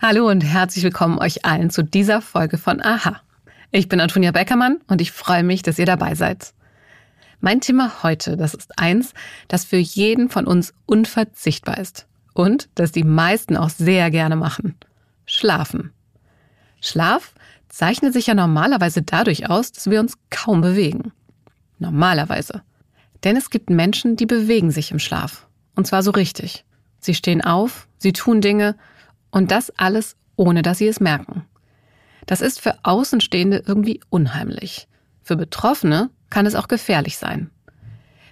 Hallo und herzlich willkommen euch allen zu dieser Folge von Aha. Ich bin Antonia Beckermann und ich freue mich, dass ihr dabei seid. Mein Thema heute, das ist eins, das für jeden von uns unverzichtbar ist und das die meisten auch sehr gerne machen. Schlafen. Schlaf zeichnet sich ja normalerweise dadurch aus, dass wir uns kaum bewegen. Normalerweise. Denn es gibt Menschen, die bewegen sich im Schlaf. Und zwar so richtig. Sie stehen auf, sie tun Dinge und das alles, ohne dass sie es merken. Das ist für Außenstehende irgendwie unheimlich. Für Betroffene kann es auch gefährlich sein.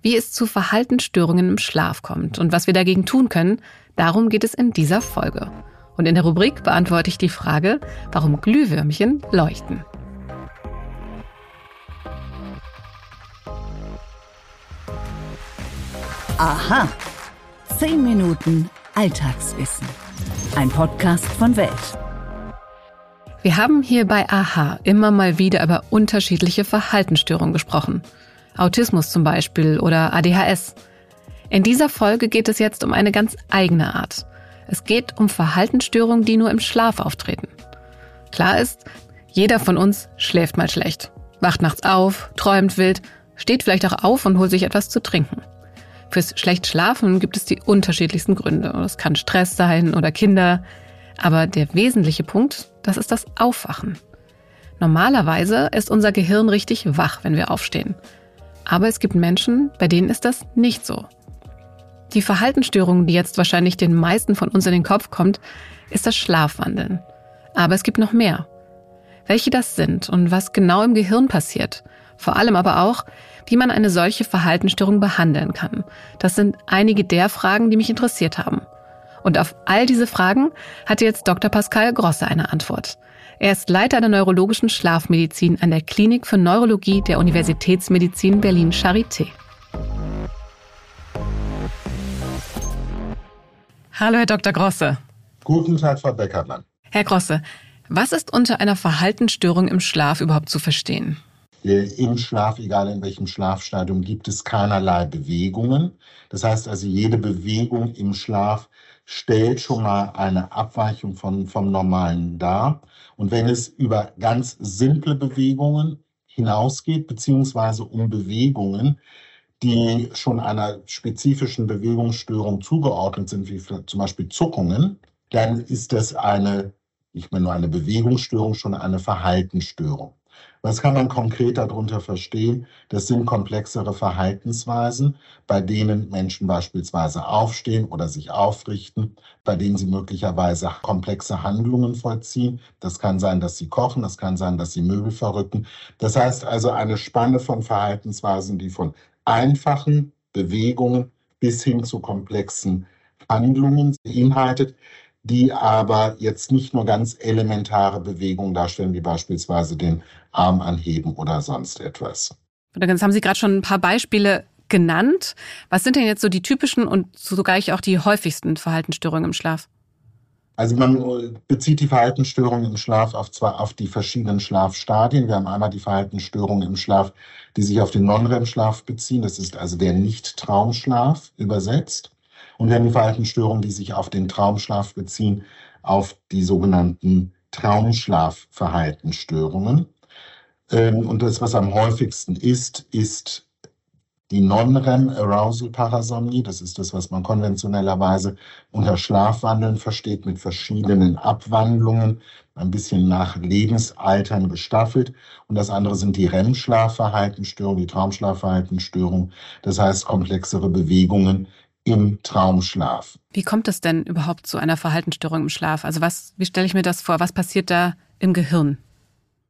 Wie es zu Verhaltensstörungen im Schlaf kommt und was wir dagegen tun können, darum geht es in dieser Folge. Und in der Rubrik beantworte ich die Frage, warum Glühwürmchen leuchten. Aha. 10 Minuten Alltagswissen. Ein Podcast von Welt. Wir haben hier bei Aha immer mal wieder über unterschiedliche Verhaltensstörungen gesprochen. Autismus zum Beispiel oder ADHS. In dieser Folge geht es jetzt um eine ganz eigene Art. Es geht um Verhaltensstörungen, die nur im Schlaf auftreten. Klar ist, jeder von uns schläft mal schlecht, wacht nachts auf, träumt wild, steht vielleicht auch auf und holt sich etwas zu trinken. Fürs schlecht Schlafen gibt es die unterschiedlichsten Gründe. Es kann Stress sein oder Kinder. Aber der wesentliche Punkt, das ist das Aufwachen. Normalerweise ist unser Gehirn richtig wach, wenn wir aufstehen. Aber es gibt Menschen, bei denen ist das nicht so. Die Verhaltensstörung, die jetzt wahrscheinlich den meisten von uns in den Kopf kommt, ist das Schlafwandeln. Aber es gibt noch mehr. Welche das sind und was genau im Gehirn passiert. Vor allem aber auch, wie man eine solche Verhaltensstörung behandeln kann. Das sind einige der Fragen, die mich interessiert haben. Und auf all diese Fragen hatte jetzt Dr. Pascal Grosse eine Antwort. Er ist Leiter der neurologischen Schlafmedizin an der Klinik für Neurologie der Universitätsmedizin Berlin Charité. Hallo, Herr Dr. Grosse. Guten Tag, Frau Beckermann. Herr Grosse, was ist unter einer Verhaltensstörung im Schlaf überhaupt zu verstehen? Im Schlaf, egal in welchem Schlafstadium, gibt es keinerlei Bewegungen. Das heißt also, jede Bewegung im Schlaf stellt schon mal eine Abweichung von, vom Normalen dar. Und wenn es über ganz simple Bewegungen hinausgeht, beziehungsweise um Bewegungen, die schon einer spezifischen Bewegungsstörung zugeordnet sind, wie zum Beispiel Zuckungen, dann ist das eine, nicht mehr nur eine Bewegungsstörung, schon eine Verhaltensstörung. Was kann man konkret darunter verstehen? Das sind komplexere Verhaltensweisen, bei denen Menschen beispielsweise aufstehen oder sich aufrichten, bei denen sie möglicherweise komplexe Handlungen vollziehen. Das kann sein, dass sie kochen, das kann sein, dass sie Möbel verrücken. Das heißt also eine Spanne von Verhaltensweisen, die von einfachen Bewegungen bis hin zu komplexen Handlungen beinhaltet, die aber jetzt nicht nur ganz elementare Bewegungen darstellen, wie beispielsweise den Arm anheben oder sonst etwas. Jetzt haben Sie gerade schon ein paar Beispiele genannt. Was sind denn jetzt so die typischen und sogar auch die häufigsten Verhaltensstörungen im Schlaf? Also man bezieht die Verhaltensstörungen im Schlaf auf zwar auf die verschiedenen Schlafstadien. Wir haben einmal die Verhaltensstörungen im Schlaf, die sich auf den Non-REM-Schlaf beziehen. Das ist also der Nicht-Traumschlaf übersetzt. Und haben die sich auf den Traumschlaf beziehen, auf die sogenannten Traumschlafverhaltensstörungen. Ähm, und das, was am häufigsten ist, ist die Non-REM-Arousal-Parasomnie, das ist das, was man konventionellerweise unter Schlafwandeln versteht, mit verschiedenen Abwandlungen, ein bisschen nach Lebensaltern gestaffelt. Und das andere sind die REM-Schlafverhaltensstörungen, die Traumschlafverhaltensstörungen, das heißt komplexere Bewegungen im Traumschlaf. Wie kommt es denn überhaupt zu einer Verhaltensstörung im Schlaf? Also was, wie stelle ich mir das vor? Was passiert da im Gehirn?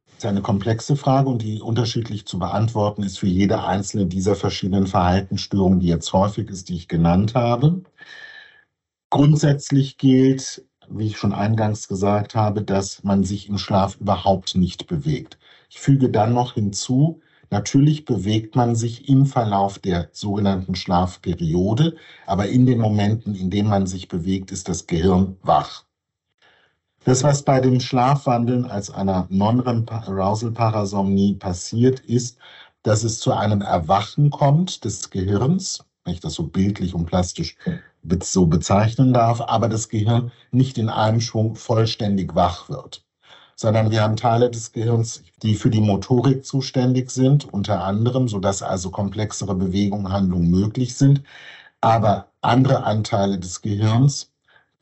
Das ist eine komplexe Frage und die unterschiedlich zu beantworten ist für jede einzelne dieser verschiedenen Verhaltensstörungen, die jetzt häufig ist, die ich genannt habe. Grundsätzlich gilt, wie ich schon eingangs gesagt habe, dass man sich im Schlaf überhaupt nicht bewegt. Ich füge dann noch hinzu, natürlich bewegt man sich im Verlauf der sogenannten Schlafperiode, aber in den Momenten, in denen man sich bewegt, ist das Gehirn wach. Das, was bei dem Schlafwandeln als einer Non-REM-Arousal-Parasomnie passiert, ist, dass es zu einem Erwachen kommt des Gehirns, wenn ich das so bildlich und plastisch so bezeichnen darf, aber das Gehirn nicht in einem Schwung vollständig wach wird sondern wir haben Teile des Gehirns, die für die Motorik zuständig sind, unter anderem, sodass also komplexere Bewegungen, Handlungen möglich sind, aber andere Anteile des Gehirns,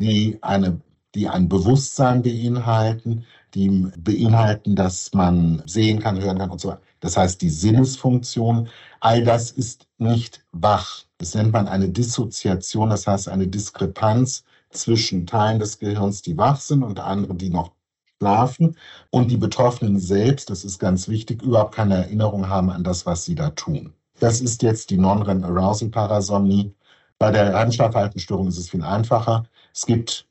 die eine die ein Bewusstsein beinhalten, die beinhalten, dass man sehen kann, hören kann und so weiter. Das heißt, die Sinnesfunktion, all das ist nicht wach. Das nennt man eine Dissoziation, das heißt eine Diskrepanz zwischen Teilen des Gehirns, die wach sind und anderen, die noch schlafen und die Betroffenen selbst, das ist ganz wichtig, überhaupt keine Erinnerung haben an das, was sie da tun. Das ist jetzt die Non-REM-Arousal-Parasomnie. Bei der Einschlafverhaltensstörung ist es viel einfacher. Es gibt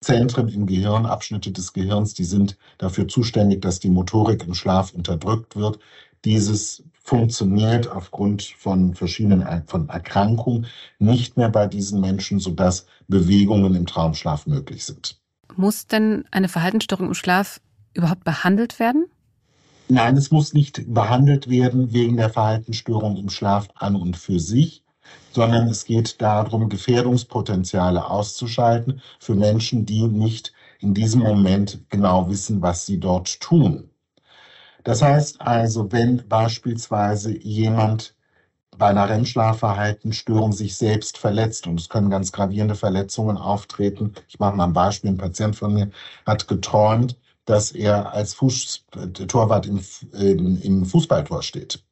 Zentren im Gehirn, Abschnitte des Gehirns, die sind dafür zuständig, dass die Motorik im Schlaf unterdrückt wird. Dieses funktioniert aufgrund von verschiedenen von Erkrankungen nicht mehr bei diesen Menschen, sodass Bewegungen im Traumschlaf möglich sind. Muss denn eine Verhaltensstörung im Schlaf überhaupt behandelt werden? Nein, es muss nicht behandelt werden wegen der Verhaltensstörung im Schlaf an und für sich, sondern es geht darum, Gefährdungspotenziale auszuschalten für Menschen, die nicht in diesem Moment genau wissen, was sie dort tun. Das heißt also, wenn beispielsweise jemand bei einer REM-Schlafverhaltensstörung sich selbst verletzt und es können ganz gravierende Verletzungen auftreten. Ich mache mal ein Beispiel. Ein Patient von mir hat geträumt, dass er als Fuß Torwart im, im, im Fußballtor steht.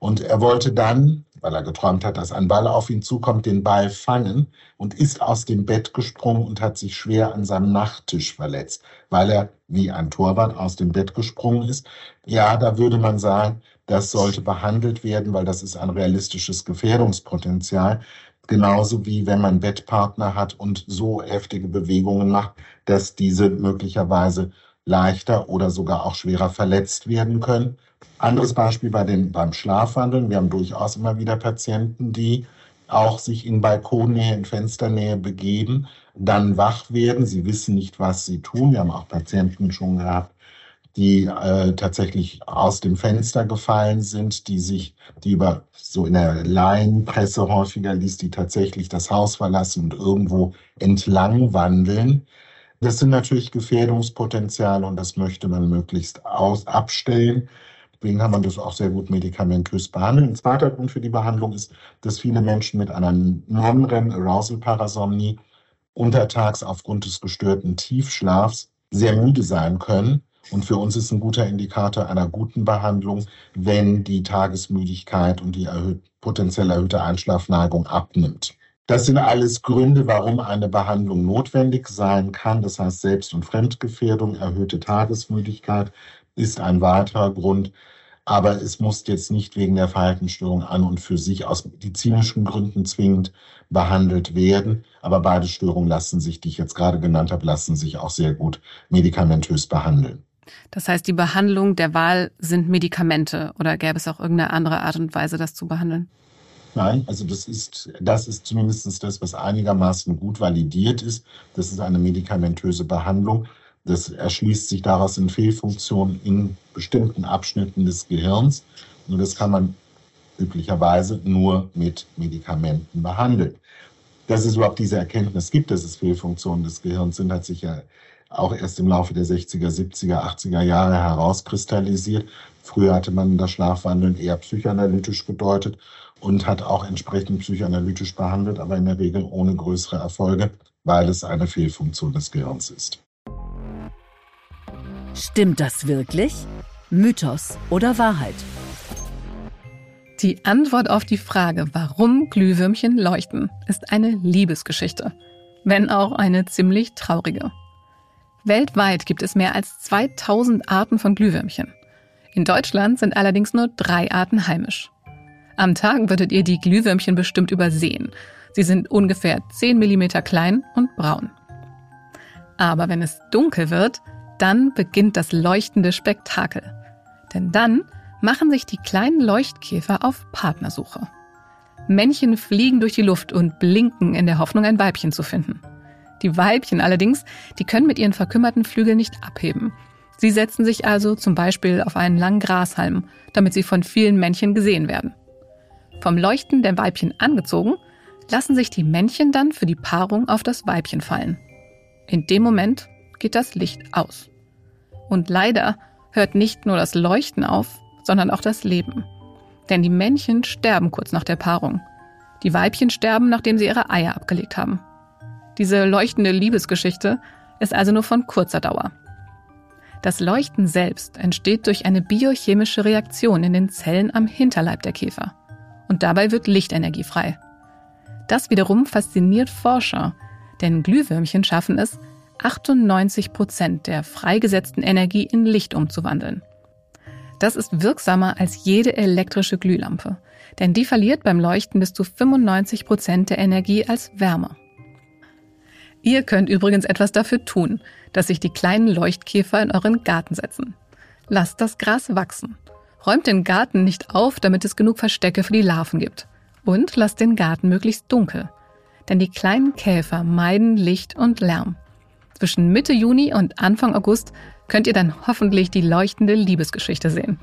Und er wollte dann, weil er geträumt hat, dass ein Ball auf ihn zukommt, den Ball fangen und ist aus dem Bett gesprungen und hat sich schwer an seinem Nachttisch verletzt, weil er wie ein Torwart aus dem Bett gesprungen ist. Ja, da würde man sagen, das sollte behandelt werden, weil das ist ein realistisches Gefährdungspotenzial. Genauso wie wenn man Bettpartner hat und so heftige Bewegungen macht, dass diese möglicherweise leichter oder sogar auch schwerer verletzt werden können. Anderes Beispiel bei den, beim Schlafwandeln. Wir haben durchaus immer wieder Patienten, die auch sich in Balkonnähe, in Fensternähe begeben, dann wach werden. Sie wissen nicht, was sie tun. Wir haben auch Patienten schon gehabt, die äh, tatsächlich aus dem Fenster gefallen sind, die sich, die über so in der Laienpresse häufiger liest, die tatsächlich das Haus verlassen und irgendwo entlang wandeln. Das sind natürlich Gefährdungspotenziale und das möchte man möglichst aus, abstellen. Deswegen kann man das auch sehr gut medikamentös behandeln. Ein zweiter Grund für die Behandlung ist, dass viele Menschen mit einer Non-REM-Arousal-Parasomnie untertags aufgrund des gestörten Tiefschlafs sehr müde sein können. Und für uns ist ein guter Indikator einer guten Behandlung, wenn die Tagesmüdigkeit und die erhöht, potenziell erhöhte Einschlafneigung abnimmt. Das sind alles Gründe, warum eine Behandlung notwendig sein kann. Das heißt, Selbst- und Fremdgefährdung, erhöhte Tagesmüdigkeit, ist ein weiterer Grund. Aber es muss jetzt nicht wegen der Verhaltensstörung an und für sich aus medizinischen Gründen zwingend behandelt werden. Aber beide Störungen lassen sich, die ich jetzt gerade genannt habe, lassen sich auch sehr gut medikamentös behandeln. Das heißt, die Behandlung der Wahl sind Medikamente oder gäbe es auch irgendeine andere Art und Weise, das zu behandeln? Nein, also das ist, das ist zumindest das, was einigermaßen gut validiert ist. Das ist eine medikamentöse Behandlung. Das erschließt sich daraus in Fehlfunktionen in bestimmten Abschnitten des Gehirns. Und das kann man üblicherweise nur mit Medikamenten behandeln. Dass es überhaupt diese Erkenntnis gibt, dass es Fehlfunktionen des Gehirns sind, hat sich ja auch erst im Laufe der 60er, 70er, 80er Jahre herauskristallisiert. Früher hatte man das Schlafwandeln eher psychoanalytisch bedeutet und hat auch entsprechend psychoanalytisch behandelt, aber in der Regel ohne größere Erfolge, weil es eine Fehlfunktion des Gehirns ist. Stimmt das wirklich? Mythos oder Wahrheit? Die Antwort auf die Frage, warum Glühwürmchen leuchten, ist eine Liebesgeschichte, wenn auch eine ziemlich traurige. Weltweit gibt es mehr als 2000 Arten von Glühwürmchen. In Deutschland sind allerdings nur drei Arten heimisch. Am Tag würdet ihr die Glühwürmchen bestimmt übersehen. Sie sind ungefähr 10 mm klein und braun. Aber wenn es dunkel wird, dann beginnt das leuchtende Spektakel. Denn dann machen sich die kleinen Leuchtkäfer auf Partnersuche. Männchen fliegen durch die Luft und blinken in der Hoffnung, ein Weibchen zu finden. Die Weibchen allerdings, die können mit ihren verkümmerten Flügeln nicht abheben. Sie setzen sich also zum Beispiel auf einen langen Grashalm, damit sie von vielen Männchen gesehen werden. Vom Leuchten der Weibchen angezogen, lassen sich die Männchen dann für die Paarung auf das Weibchen fallen. In dem Moment geht das Licht aus. Und leider hört nicht nur das Leuchten auf, sondern auch das Leben. Denn die Männchen sterben kurz nach der Paarung. Die Weibchen sterben, nachdem sie ihre Eier abgelegt haben. Diese leuchtende Liebesgeschichte ist also nur von kurzer Dauer. Das Leuchten selbst entsteht durch eine biochemische Reaktion in den Zellen am Hinterleib der Käfer. Und dabei wird Lichtenergie frei. Das wiederum fasziniert Forscher, denn Glühwürmchen schaffen es, 98 Prozent der freigesetzten Energie in Licht umzuwandeln. Das ist wirksamer als jede elektrische Glühlampe, denn die verliert beim Leuchten bis zu 95 Prozent der Energie als Wärme. Ihr könnt übrigens etwas dafür tun, dass sich die kleinen Leuchtkäfer in euren Garten setzen. Lasst das Gras wachsen. Räumt den Garten nicht auf, damit es genug Verstecke für die Larven gibt. Und lasst den Garten möglichst dunkel. Denn die kleinen Käfer meiden Licht und Lärm. Zwischen Mitte Juni und Anfang August könnt ihr dann hoffentlich die leuchtende Liebesgeschichte sehen.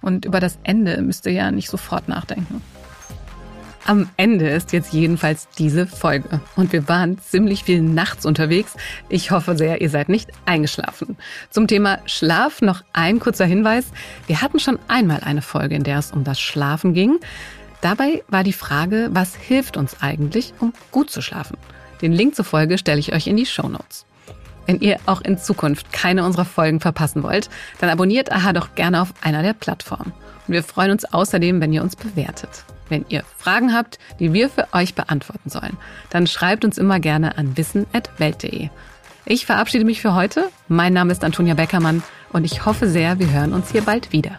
Und über das Ende müsst ihr ja nicht sofort nachdenken. Am Ende ist jetzt jedenfalls diese Folge. Und wir waren ziemlich viel nachts unterwegs. Ich hoffe sehr, ihr seid nicht eingeschlafen. Zum Thema Schlaf noch ein kurzer Hinweis. Wir hatten schon einmal eine Folge, in der es um das Schlafen ging. Dabei war die Frage, was hilft uns eigentlich, um gut zu schlafen? Den Link zur Folge stelle ich euch in die Show Notes. Wenn ihr auch in Zukunft keine unserer Folgen verpassen wollt, dann abonniert AHA doch gerne auf einer der Plattformen. Und wir freuen uns außerdem, wenn ihr uns bewertet. Wenn ihr Fragen habt, die wir für euch beantworten sollen, dann schreibt uns immer gerne an wissen.welt.de. Ich verabschiede mich für heute. Mein Name ist Antonia Beckermann und ich hoffe sehr, wir hören uns hier bald wieder.